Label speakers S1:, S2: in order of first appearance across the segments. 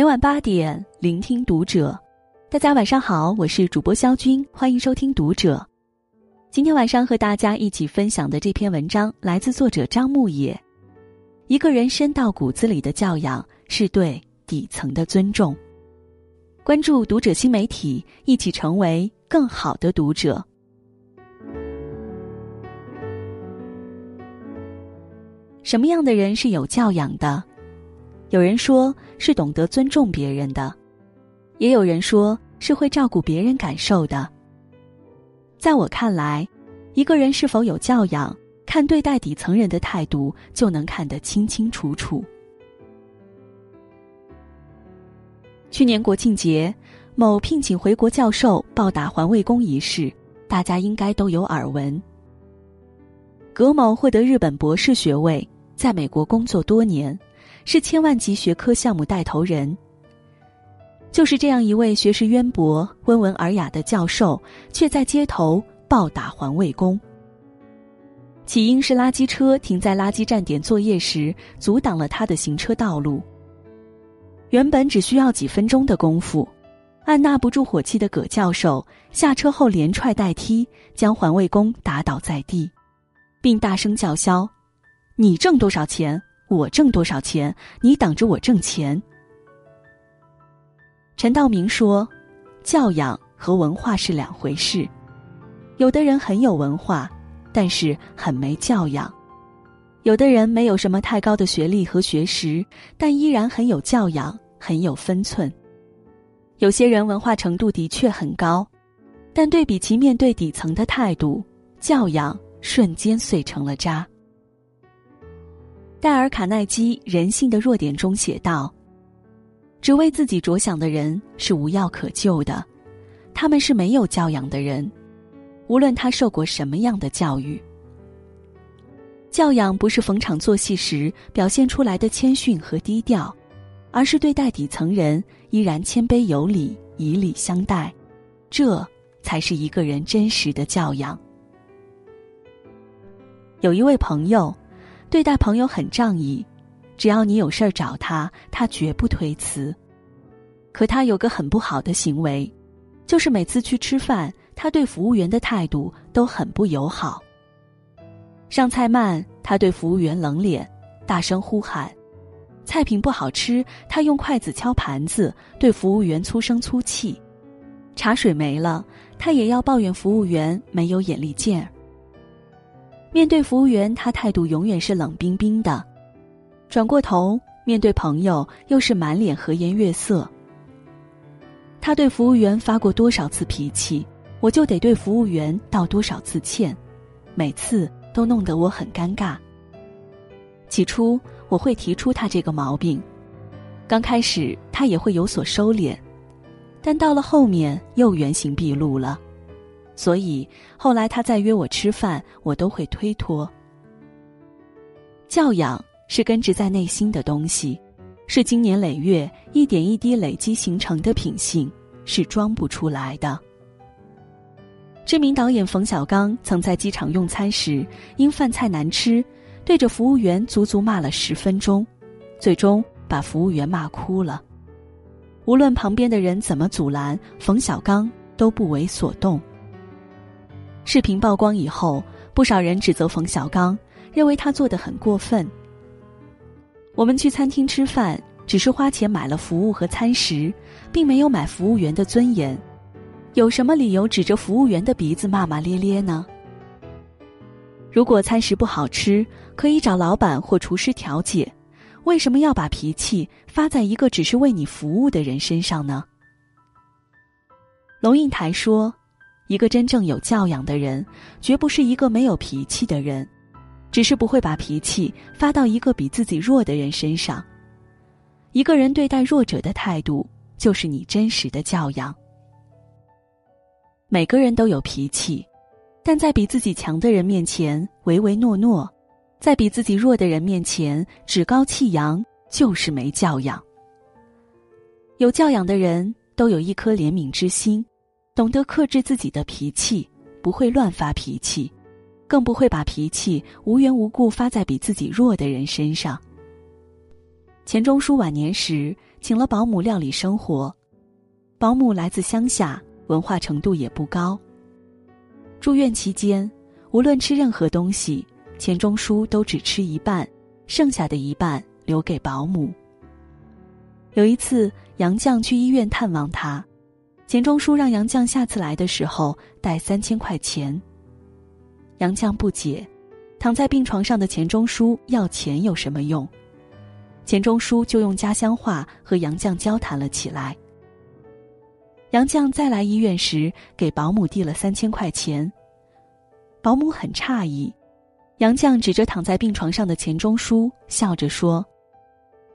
S1: 每晚八点，聆听读者。大家晚上好，我是主播肖军，欢迎收听读者。今天晚上和大家一起分享的这篇文章来自作者张牧野。一个人深到骨子里的教养，是对底层的尊重。关注读者新媒体，一起成为更好的读者。什么样的人是有教养的？有人说是懂得尊重别人的，也有人说是会照顾别人感受的。在我看来，一个人是否有教养，看对待底层人的态度就能看得清清楚楚。去年国庆节，某聘请回国教授报答环卫工一事，大家应该都有耳闻。葛某获得日本博士学位，在美国工作多年，是千万级学科项目带头人。就是这样一位学识渊博、温文尔雅的教授，却在街头暴打环卫工。起因是垃圾车停在垃圾站点作业时，阻挡了他的行车道路。原本只需要几分钟的功夫，按捺不住火气的葛教授下车后连踹带踢，将环卫工打倒在地，并大声叫嚣：“你挣多少钱？我挣多少钱？你挡着我挣钱！”陈道明说：“教养和文化是两回事。有的人很有文化，但是很没教养；有的人没有什么太高的学历和学识，但依然很有教养，很有分寸。有些人文化程度的确很高，但对比其面对底层的态度，教养瞬间碎成了渣。”戴尔·卡耐基《人性的弱点》中写道。只为自己着想的人是无药可救的，他们是没有教养的人，无论他受过什么样的教育。教养不是逢场作戏时表现出来的谦逊和低调，而是对待底层人依然谦卑有礼，以礼相待，这才是一个人真实的教养。有一位朋友，对待朋友很仗义。只要你有事儿找他，他绝不推辞。可他有个很不好的行为，就是每次去吃饭，他对服务员的态度都很不友好。上菜慢，他对服务员冷脸，大声呼喊；菜品不好吃，他用筷子敲盘子，对服务员粗声粗气；茶水没了，他也要抱怨服务员没有眼力见儿。面对服务员，他态度永远是冷冰冰的。转过头面对朋友，又是满脸和颜悦色。他对服务员发过多少次脾气，我就得对服务员道多少次歉，每次都弄得我很尴尬。起初我会提出他这个毛病，刚开始他也会有所收敛，但到了后面又原形毕露了，所以后来他再约我吃饭，我都会推脱。教养。是根植在内心的东西，是经年累月一点一滴累积形成的品性，是装不出来的。知名导演冯小刚曾在机场用餐时，因饭菜难吃，对着服务员足足骂了十分钟，最终把服务员骂哭了。无论旁边的人怎么阻拦，冯小刚都不为所动。视频曝光以后，不少人指责冯小刚，认为他做的很过分。我们去餐厅吃饭，只是花钱买了服务和餐食，并没有买服务员的尊严。有什么理由指着服务员的鼻子骂骂咧咧呢？如果餐食不好吃，可以找老板或厨师调解，为什么要把脾气发在一个只是为你服务的人身上呢？龙应台说：“一个真正有教养的人，绝不是一个没有脾气的人。”只是不会把脾气发到一个比自己弱的人身上。一个人对待弱者的态度，就是你真实的教养。每个人都有脾气，但在比自己强的人面前唯唯诺诺，在比自己弱的人面前趾高气扬，就是没教养。有教养的人都有一颗怜悯之心，懂得克制自己的脾气，不会乱发脾气。更不会把脾气无缘无故发在比自己弱的人身上。钱钟书晚年时请了保姆料理生活。保姆来自乡下，文化程度也不高。住院期间，无论吃任何东西，钱钟书都只吃一半，剩下的一半留给保姆。有一次，杨绛去医院探望他，钱钟书让杨绛下次来的时候带三千块钱。杨绛不解，躺在病床上的钱钟书要钱有什么用？钱钟书就用家乡话和杨绛交谈了起来。杨绛再来医院时，给保姆递了三千块钱。保姆很诧异，杨绛指着躺在病床上的钱钟书，笑着说：“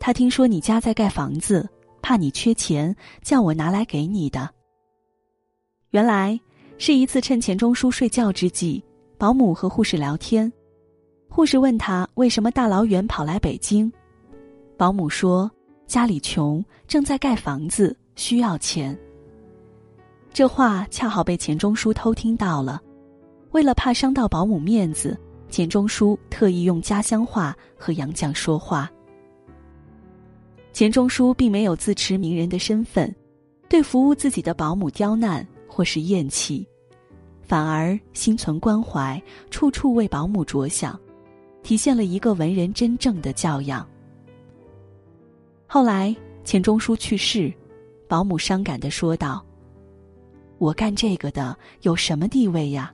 S1: 他听说你家在盖房子，怕你缺钱，叫我拿来给你的。”原来是一次趁钱钟书睡觉之际，保姆和护士聊天，护士问他为什么大老远跑来北京，保姆说：“家里穷，正在盖房子，需要钱。”这话恰好被钱钟书偷听到了，为了怕伤到保姆面子，钱钟书特意用家乡话和杨绛说话。钱钟书并没有自持名人的身份，对服务自己的保姆刁难或是厌弃，反而心存关怀，处处为保姆着想，体现了一个文人真正的教养。后来钱钟书去世，保姆伤感的说道。我干这个的有什么地位呀？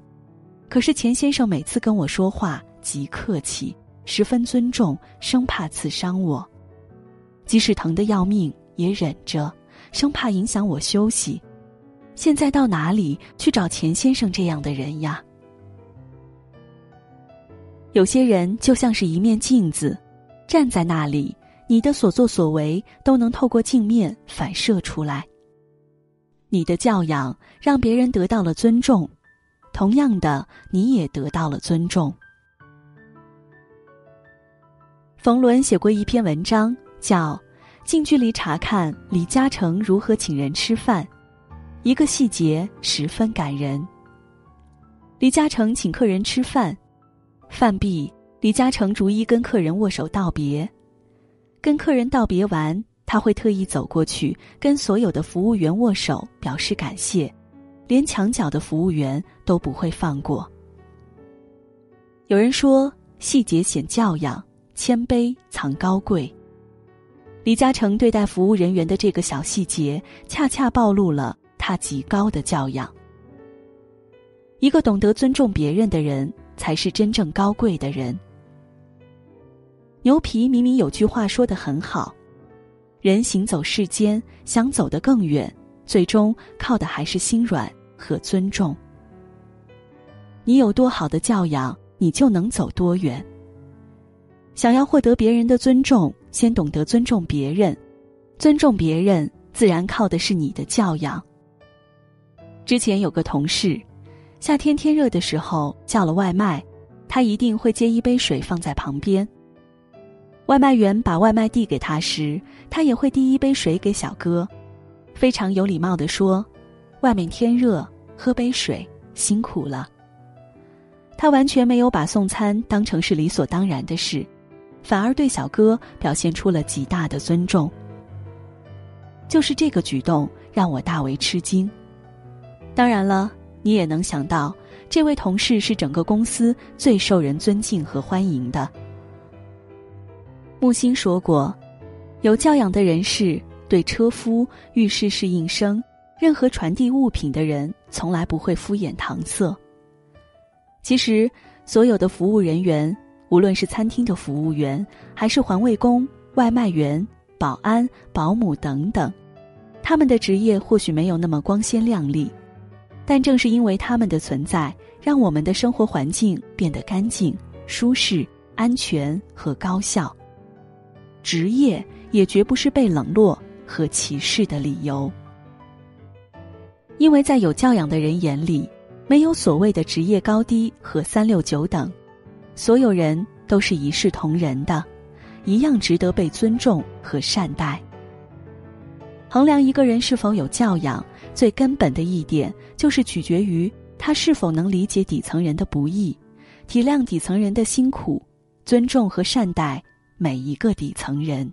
S1: 可是钱先生每次跟我说话极客气，十分尊重，生怕刺伤我，即使疼得要命也忍着，生怕影响我休息。现在到哪里去找钱先生这样的人呀？有些人就像是一面镜子，站在那里，你的所作所为都能透过镜面反射出来。你的教养让别人得到了尊重，同样的，你也得到了尊重。冯仑写过一篇文章，叫《近距离查看李嘉诚如何请人吃饭》，一个细节十分感人。李嘉诚请客人吃饭，饭毕，李嘉诚逐一跟客人握手道别，跟客人道别完。他会特意走过去跟所有的服务员握手，表示感谢，连墙角的服务员都不会放过。有人说，细节显教养，谦卑藏高贵。李嘉诚对待服务人员的这个小细节，恰恰暴露了他极高的教养。一个懂得尊重别人的人，才是真正高贵的人。牛皮明明有句话说的很好。人行走世间，想走得更远，最终靠的还是心软和尊重。你有多好的教养，你就能走多远。想要获得别人的尊重，先懂得尊重别人，尊重别人，自然靠的是你的教养。之前有个同事，夏天天热的时候叫了外卖，他一定会接一杯水放在旁边。外卖员把外卖递给他时，他也会递一杯水给小哥，非常有礼貌的说：“外面天热，喝杯水，辛苦了。”他完全没有把送餐当成是理所当然的事，反而对小哥表现出了极大的尊重。就是这个举动让我大为吃惊。当然了，你也能想到，这位同事是整个公司最受人尊敬和欢迎的。木心说过：“有教养的人士对车夫、遇事是应声、任何传递物品的人，从来不会敷衍搪塞。其实，所有的服务人员，无论是餐厅的服务员，还是环卫工、外卖员、保安、保姆等等，他们的职业或许没有那么光鲜亮丽，但正是因为他们的存在，让我们的生活环境变得干净、舒适、安全和高效。”职业也绝不是被冷落和歧视的理由，因为在有教养的人眼里，没有所谓的职业高低和三六九等，所有人都是一视同仁的，一样值得被尊重和善待。衡量一个人是否有教养，最根本的一点就是取决于他是否能理解底层人的不易，体谅底层人的辛苦，尊重和善待。每一个底层人。